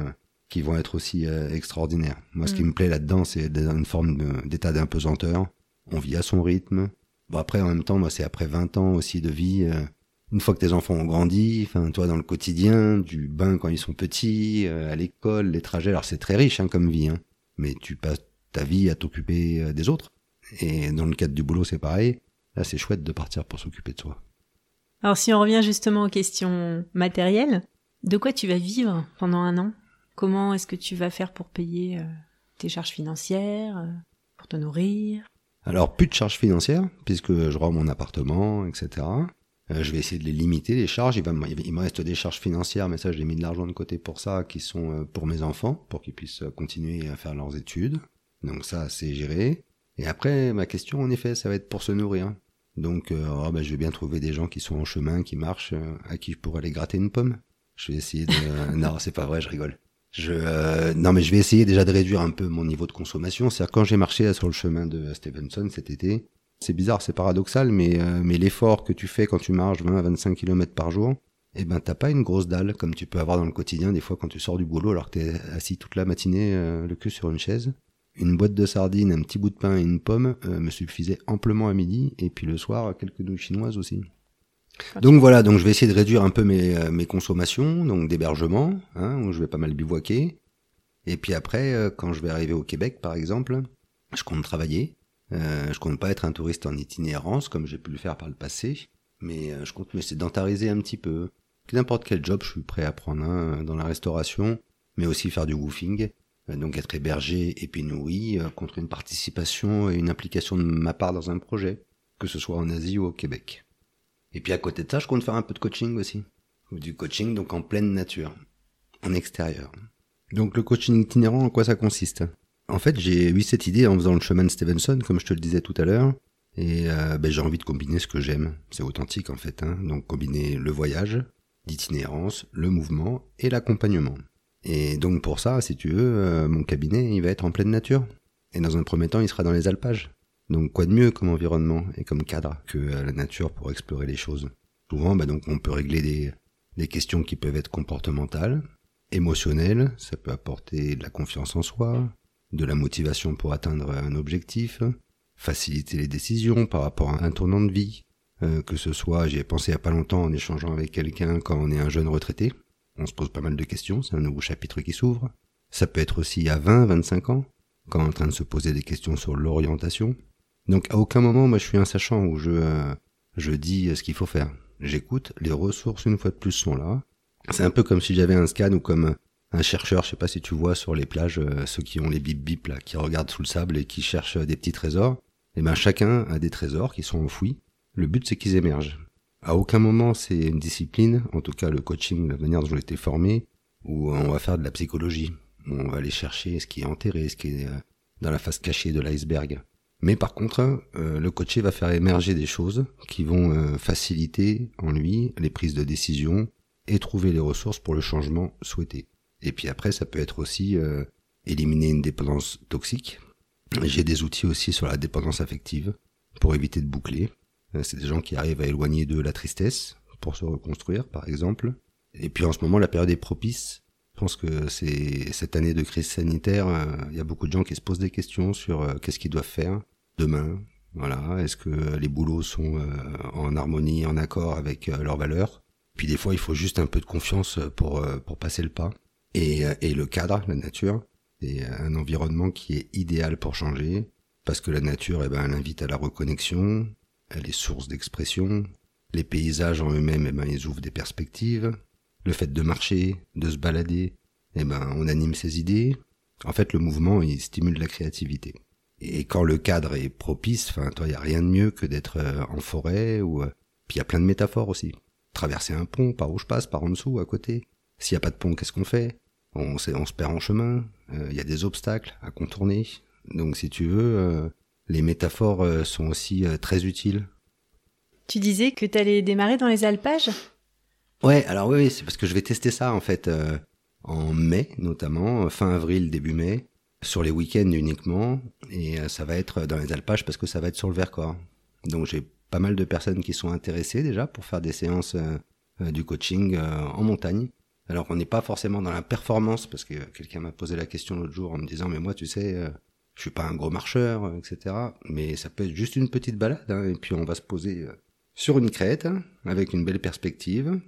qui vont être aussi euh, extraordinaires. Moi, ce qui mm. me plaît là-dedans, c'est une forme d'état d'impesanteur. On vit à son rythme. Bon, après, en même temps, moi, c'est après 20 ans aussi de vie. une fois que tes enfants ont grandi, enfin, toi, dans le quotidien, du bain quand ils sont petits, à l'école, les trajets, alors c'est très riche hein, comme vie. Hein mais tu passes ta vie à t'occuper euh, des autres. Et dans le cadre du boulot, c'est pareil. Là, c'est chouette de partir pour s'occuper de soi. Alors, si on revient justement aux questions matérielles, de quoi tu vas vivre pendant un an? Comment est-ce que tu vas faire pour payer euh, tes charges financières, euh, pour te nourrir? Alors, plus de charges financières, puisque je rends mon appartement, etc. Euh, je vais essayer de les limiter, les charges. Il, va, il me reste des charges financières, mais ça, j'ai mis de l'argent de côté pour ça, qui sont euh, pour mes enfants, pour qu'ils puissent continuer à faire leurs études. Donc ça, c'est géré. Et après, ma question, en effet, ça va être pour se nourrir. Donc, euh, oh, bah, je vais bien trouver des gens qui sont en chemin, qui marchent, à qui je pourrais aller gratter une pomme. Je vais essayer de... non, c'est pas vrai, je rigole. Je, non, mais je vais essayer déjà de réduire un peu mon niveau de consommation. C'est-à-dire quand j'ai marché sur le chemin de Stevenson cet été, c'est bizarre, c'est paradoxal, mais, euh, mais l'effort que tu fais quand tu marches 20 à 25 km par jour, eh ben t'as pas une grosse dalle comme tu peux avoir dans le quotidien des fois quand tu sors du boulot alors que t'es assis toute la matinée euh, le cul sur une chaise. Une boîte de sardines, un petit bout de pain et une pomme euh, me suffisaient amplement à midi et puis le soir quelques nouilles chinoises aussi. Donc voilà, donc je vais essayer de réduire un peu mes, mes consommations, donc d'hébergement, hein, où je vais pas mal bivouaquer. Et puis après, quand je vais arriver au Québec par exemple, je compte travailler. Euh, je compte pas être un touriste en itinérance comme j'ai pu le faire par le passé, mais euh, je compte me sédentariser un petit peu. N'importe quel job, je suis prêt à prendre un dans la restauration, mais aussi faire du woofing, euh, donc être hébergé et puis nourri contre une participation et une implication de ma part dans un projet, que ce soit en Asie ou au Québec. Et puis à côté de ça, je compte faire un peu de coaching aussi. Du coaching donc en pleine nature, en extérieur. Donc le coaching itinérant, en quoi ça consiste? En fait, j'ai eu cette idée en faisant le chemin de Stevenson, comme je te le disais tout à l'heure. Et euh, ben, j'ai envie de combiner ce que j'aime. C'est authentique en fait. Hein. Donc combiner le voyage, l'itinérance, le mouvement et l'accompagnement. Et donc pour ça, si tu veux, euh, mon cabinet, il va être en pleine nature. Et dans un premier temps, il sera dans les alpages. Donc quoi de mieux comme environnement et comme cadre que euh, la nature pour explorer les choses? Souvent, ben, donc on peut régler des, des questions qui peuvent être comportementales, émotionnelles, ça peut apporter de la confiance en soi, de la motivation pour atteindre un objectif, faciliter les décisions par rapport à un tournant de vie, euh, que ce soit, j'y ai pensé il n'y a pas longtemps en échangeant avec quelqu'un quand on est un jeune retraité, on se pose pas mal de questions, c'est un nouveau chapitre qui s'ouvre. Ça peut être aussi à 20, 25 ans, quand on est en train de se poser des questions sur l'orientation. Donc à aucun moment, moi je suis un sachant où je, euh, je dis ce qu'il faut faire. J'écoute, les ressources une fois de plus sont là. C'est un peu comme si j'avais un scan ou comme un chercheur, je sais pas si tu vois sur les plages, euh, ceux qui ont les bip bip là, qui regardent sous le sable et qui cherchent euh, des petits trésors. Et eh ben chacun a des trésors qui sont enfouis. Le but c'est qu'ils émergent. À aucun moment c'est une discipline, en tout cas le coaching, la manière dont j'ai été formé, où on va faire de la psychologie. On va aller chercher ce qui est enterré, ce qui est euh, dans la face cachée de l'iceberg. Mais par contre, le coaché va faire émerger des choses qui vont faciliter en lui les prises de décision et trouver les ressources pour le changement souhaité. Et puis après, ça peut être aussi euh, éliminer une dépendance toxique. J'ai des outils aussi sur la dépendance affective pour éviter de boucler. Euh, c'est des gens qui arrivent à éloigner de la tristesse pour se reconstruire, par exemple. Et puis en ce moment, la période est propice. Je pense que c'est cette année de crise sanitaire, euh, il y a beaucoup de gens qui se posent des questions sur qu'est-ce qu'ils doivent faire demain. Voilà, est-ce que les boulots sont en harmonie, en accord avec leurs valeurs? Puis des fois, il faut juste un peu de confiance pour pour passer le pas. Et, euh, et le cadre, la nature, c'est un environnement qui est idéal pour changer, parce que la nature, eh ben, elle invite à la reconnexion, elle est source d'expression, les paysages en eux-mêmes, eh ben, ils ouvrent des perspectives, le fait de marcher, de se balader, eh ben, on anime ses idées. En fait, le mouvement, il stimule la créativité. Et quand le cadre est propice, enfin, toi, il a rien de mieux que d'être euh, en forêt ou, euh, puis il y a plein de métaphores aussi. Traverser un pont, par où je passe, par en dessous, à côté. S'il n'y a pas de pont, qu'est-ce qu'on fait? On, on, se perd en chemin, euh, il y a des obstacles à contourner. Donc si tu veux, euh, les métaphores euh, sont aussi très utiles. Tu disais que tu allais démarrer dans les alpages? Ouais, alors oui, c'est parce que je vais tester ça en fait en mai notamment, fin avril, début mai, sur les week-ends uniquement, et ça va être dans les alpages parce que ça va être sur le Vercors. Donc j'ai pas mal de personnes qui sont intéressées déjà pour faire des séances du coaching en montagne. Alors on n'est pas forcément dans la performance, parce que quelqu'un m'a posé la question l'autre jour en me disant, mais moi tu sais, euh, je suis pas un gros marcheur, euh, etc. Mais ça peut être juste une petite balade, hein, et puis on va se poser euh, sur une crête, avec une belle perspective.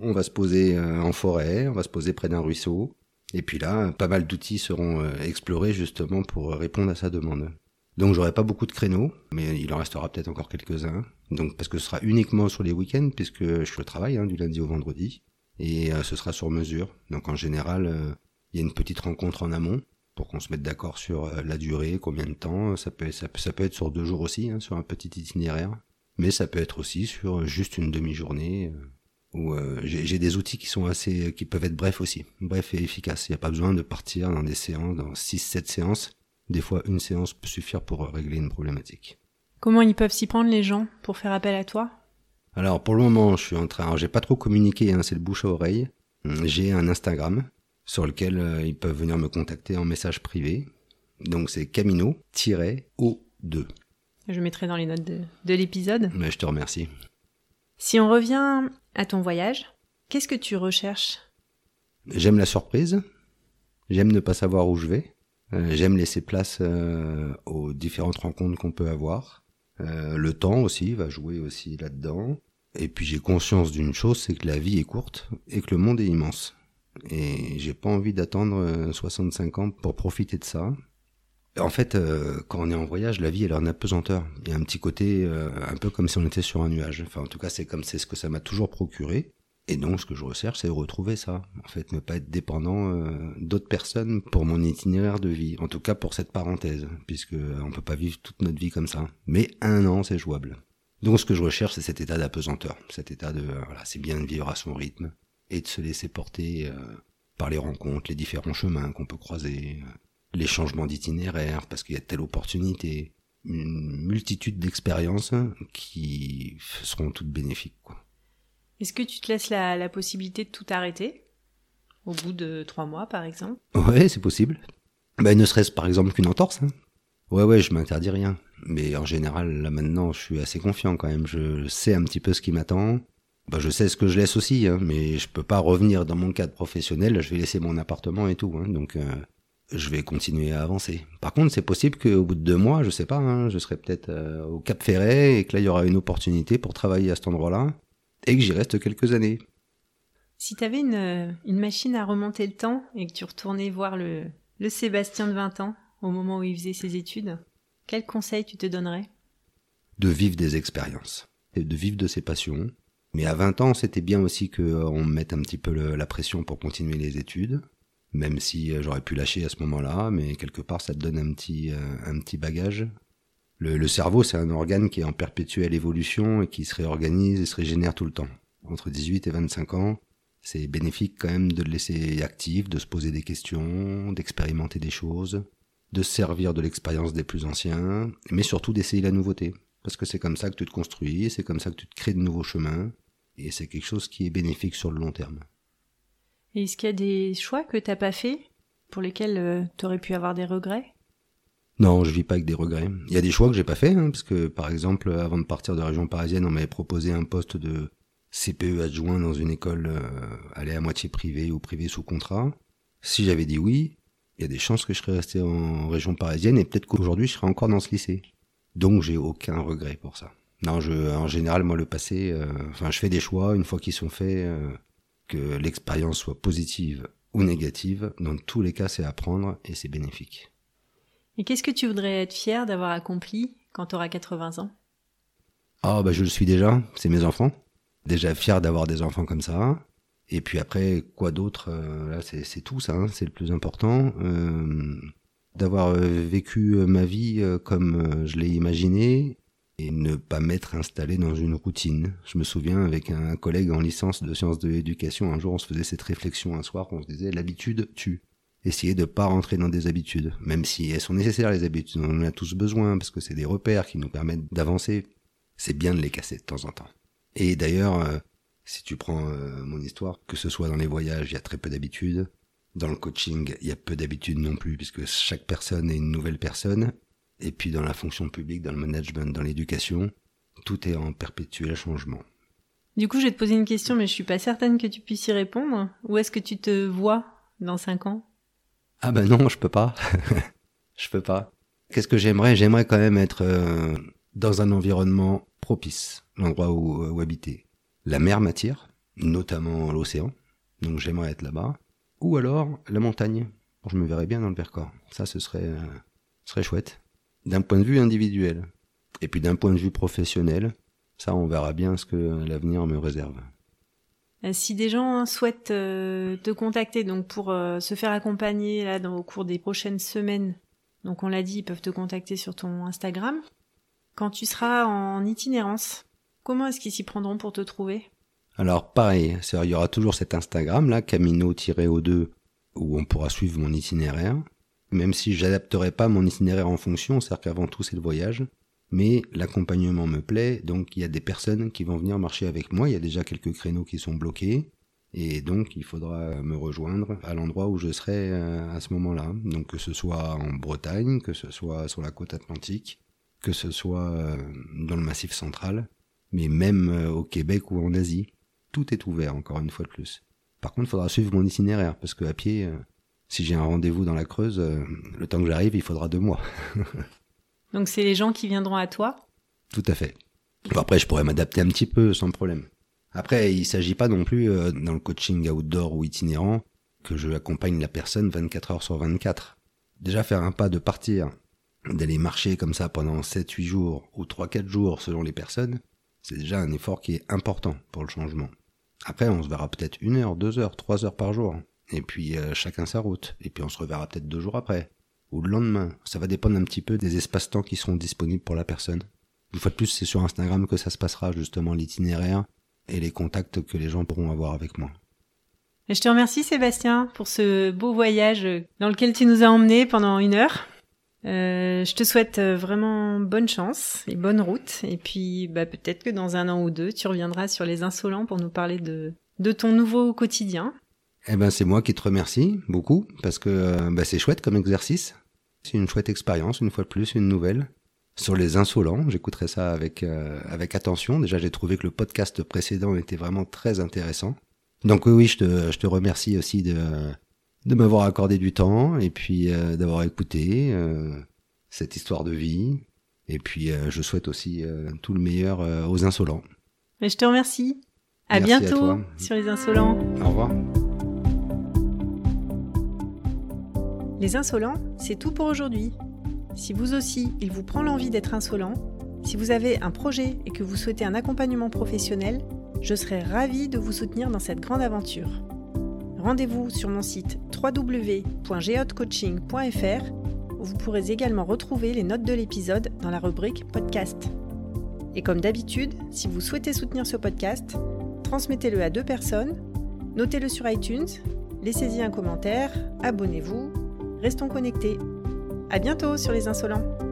On va se poser en forêt, on va se poser près d'un ruisseau. Et puis là, pas mal d'outils seront explorés justement pour répondre à sa demande. Donc j'aurai pas beaucoup de créneaux, mais il en restera peut-être encore quelques-uns. Donc parce que ce sera uniquement sur les week-ends, puisque je suis au travail hein, du lundi au vendredi et euh, ce sera sur mesure. Donc en général, euh, il y a une petite rencontre en amont pour qu'on se mette d'accord sur euh, la durée, combien de temps. Ça peut, ça, peut être sur deux jours aussi, hein, sur un petit itinéraire. mais ça peut être aussi sur juste une demi-journée. Où j'ai des outils qui sont assez, qui peuvent être brefs aussi, brefs et efficaces. Il n'y a pas besoin de partir dans des séances, dans 6-7 séances. Des fois, une séance peut suffire pour régler une problématique. Comment ils peuvent s'y prendre les gens pour faire appel à toi? Alors pour le moment, je suis en train, j'ai pas trop communiqué, hein, c'est le bouche à oreille. J'ai un Instagram sur lequel euh, ils peuvent venir me contacter en message privé. Donc c'est Camino-O2. Je mettrai dans les notes de, de l'épisode. Mais je te remercie. Si on revient à ton voyage, qu'est-ce que tu recherches? J'aime la surprise. J'aime ne pas savoir où je vais. Euh, j'aime laisser place euh, aux différentes rencontres qu'on peut avoir. Euh, le temps aussi va jouer aussi là-dedans. Et puis j'ai conscience d'une chose, c'est que la vie est courte et que le monde est immense. Et j'ai pas envie d'attendre 65 ans pour profiter de ça. En fait, quand on est en voyage, la vie elle est en apesanteur. Il y a un petit côté un peu comme si on était sur un nuage. Enfin, en tout cas, c'est comme c'est ce que ça m'a toujours procuré. Et donc, ce que je recherche, c'est retrouver ça. En fait, ne pas être dépendant euh, d'autres personnes pour mon itinéraire de vie. En tout cas, pour cette parenthèse, puisque euh, on peut pas vivre toute notre vie comme ça. Mais un an, c'est jouable. Donc, ce que je recherche, c'est cet état d'apesanteur, cet état de, euh, voilà, c'est bien de vivre à son rythme et de se laisser porter par les rencontres, les différents chemins qu'on peut croiser, les changements d'itinéraire, parce qu'il y a telle opportunité, une multitude d'expériences qui seront toutes bénéfiques. Est-ce que tu te laisses la, possibilité de tout arrêter? Au bout de trois mois, par exemple? Ouais, c'est possible. Ben, ne serait-ce par exemple qu'une entorse. Hein. Ouais, ouais, je m'interdis rien. Mais en général, là maintenant, je suis assez confiant quand même. Je sais un petit peu ce qui m'attend. Ben, je sais ce que je laisse aussi, hein, mais je peux pas revenir dans mon cadre professionnel. Je vais laisser mon appartement et tout. Hein, donc, euh, je vais continuer à avancer. Par contre, c'est possible qu'au bout de deux mois, je sais pas, hein, je serai peut-être euh, au Cap Ferret et que là, il y aura une opportunité pour travailler à cet endroit-là et que j'y reste quelques années. Si tu avais une, une, machine à remonter le temps et que tu retournais voir le, le Sébastien de 20 ans au moment où il faisait ses études, quel conseil tu te donnerais? De vivre des expériences, et de vivre de ses passions. Mais à 20 ans, c'était bien aussi qu'on euh, me mette un petit peu la pression pour continuer les études, même si euh, j'aurais pu lâcher à ce moment-là, mais quelque part ça te donne un petit, euh, un petit bagage le, cerveau, c'est un organe qui est en perpétuelle évolution et qui se réorganise et se régénère tout le temps. Entre 18 et 25 ans, c'est bénéfique quand même de le laisser actif, de se poser des questions, d'expérimenter des choses, de se servir de l'expérience des plus anciens, mais surtout d'essayer la nouveauté. Parce que c'est comme ça que tu te construis, c'est comme ça que tu te crées de nouveaux chemins, et c'est quelque chose qui est bénéfique sur le long terme. est-ce qu'il y a des choix que tu n'as pas fait, pour lesquels euh, tu aurais pu avoir des regrets? Non, je vis pas avec des regrets. Il y a des choix que j'ai pas fait, hein, parce que par exemple, avant de partir de la région parisienne, on m'avait proposé un poste de CPE adjoint dans une école euh, allée à moitié privée ou privée sous contrat. Si j'avais dit oui, il y a des chances que je serais resté en région parisienne et peut-être qu'aujourd'hui je serais encore dans ce lycée. Donc j'ai aucun regret pour ça. Non, je, en général, moi le passé, euh, enfin je fais des choix une fois qu'ils sont faits, euh, que l'expérience soit positive ou négative. Dans tous les cas, c'est apprendre et c'est bénéfique. Et qu'est-ce que tu voudrais être fier d'avoir accompli quand tu auras 80 ans? Ah, bah je le suis déjà, c'est mes enfants. Déjà fier d'avoir des enfants comme ça. Et puis après, quoi d'autre euh, Là, c'est tout ça, hein, c'est le plus important. Euh, d'avoir euh, vécu ma vie comme je l'ai imaginé et ne pas m'être installé dans une routine. Je me souviens avec un collègue en licence de sciences de l'éducation, un jour on se faisait cette réflexion un soir, on se disait l'habitude tue essayer de pas rentrer dans des habitudes, même si elles sont nécessaires les habitudes, on en a tous besoin parce que c'est des repères qui nous permettent d'avancer. C'est bien de les casser de temps en temps. Et d'ailleurs, euh, si tu prends euh, mon histoire, que ce soit dans les voyages, il y a très peu d'habitudes. Dans le coaching, il y a peu d'habitudes non plus, puisque chaque personne est une nouvelle personne. Et puis dans la fonction publique, dans le management, dans l'éducation, tout est en perpétuel changement. Du coup, je vais te poser une question, mais je suis pas certaine que tu puisses y répondre. Où est-ce que tu te vois dans cinq ans? Ah ben non, je peux pas. je peux pas. Qu'est-ce que j'aimerais? J'aimerais quand même être euh, dans un environnement propice, l'endroit où, euh, où habiter. La mer m'attire, notamment l'océan, donc j'aimerais être là-bas. Ou alors la montagne. Je me verrais bien dans le Vercors. Ça, ce serait, euh, serait chouette. D'un point de vue individuel. Et puis d'un point de vue professionnel, ça, on verra bien ce que l'avenir me réserve. Euh, si des gens souhaitent euh, te contacter donc pour se faire accompagner là dans, au cours des prochaines semaines, donc on l'a dit, ils peuvent te contacter sur ton Instagram. Quand tu seras en itinérance, Comment est-ce qu'ils s'y prendront pour te trouver? Alors pareil, il y aura toujours cet Instagram là, Camino-O2, où on pourra suivre mon itinéraire. Même si j'adapterai pas mon itinéraire en fonction, c'est-à-dire qu'avant tout c'est le voyage. Mais l'accompagnement me plaît, donc il y a des personnes qui vont venir marcher avec moi. Il y a déjà quelques créneaux qui sont bloqués. Et donc, il faudra me rejoindre à l'endroit où je serai euh, à ce moment-là. Donc, que ce soit en Bretagne, que ce soit sur la côte atlantique, que ce soit euh, dans le massif central, mais même euh, au Québec ou en Asie. Tout est ouvert, encore une fois de plus. Par contre, il faudra suivre mon itinéraire, parce qu'à pied, si j'ai un rendez-vous dans la Creuse, le temps que j'arrive, il faudra deux mois. Donc, c'est les gens qui viendront à toi? Tout à fait. après, je pourrais m'adapter un petit peu, sans problème. Après, il s'agit pas non plus, euh, dans le coaching outdoor ou itinérant, que je accompagne la personne 24 heures sur 24. Déjà faire un pas de partir, d'aller marcher comme ça pendant 7-8 jours ou 3-4 jours selon les personnes, c'est déjà un effort qui est important pour le changement. Après, on se verra peut-être une heure, deux heures, trois heures par jour. Et puis euh, chacun sa route. Et puis on se reverra peut-être deux jours après. Ou le lendemain. Ça va dépendre un petit peu des espaces-temps qui seront disponibles pour la personne. Une fois de plus, c'est sur Instagram que ça se passera justement l'itinéraire et les contacts que les gens pourront avoir avec moi. Je te remercie Sébastien pour ce beau voyage dans lequel tu nous as emmenés pendant une heure. Euh, je te souhaite euh, vraiment bonne chance et bonne route. Et puis bah, peut-être que dans un an ou deux, tu reviendras sur les insolents pour nous parler de, de ton nouveau quotidien. Eh ben c'est moi qui te remercie beaucoup parce que euh, bah, c'est chouette comme exercice. C'est une chouette expérience, une fois de plus, une nouvelle sur les insolents. J'écouterai ça avec, avec attention. Déjà, j'ai trouvé que le podcast précédent était vraiment très intéressant. Donc oui, oui, je te, je te remercie aussi de, de m'avoir accordé du temps et puis euh, d'avoir écouté euh, cette histoire de vie. Et puis, je souhaite aussi tout le meilleur aux insolents. Mais je te remercie. À bientôt sur les insolents. Au revoir. Les insolents, c'est tout pour aujourd'hui. Si vous aussi, il vous prend l'envie d'être insolent, si vous avez un projet et que vous souhaitez un accompagnement professionnel, je serai ravie de vous soutenir dans cette grande aventure. Rendez-vous sur mon site www.geotcoaching.fr où vous pourrez également retrouver les notes de l'épisode dans la rubrique podcast. Et comme d'habitude, si vous souhaitez soutenir ce podcast, transmettez-le à deux personnes, notez-le sur iTunes, laissez-y un commentaire, abonnez-vous, restons connectés. À bientôt sur les insolents.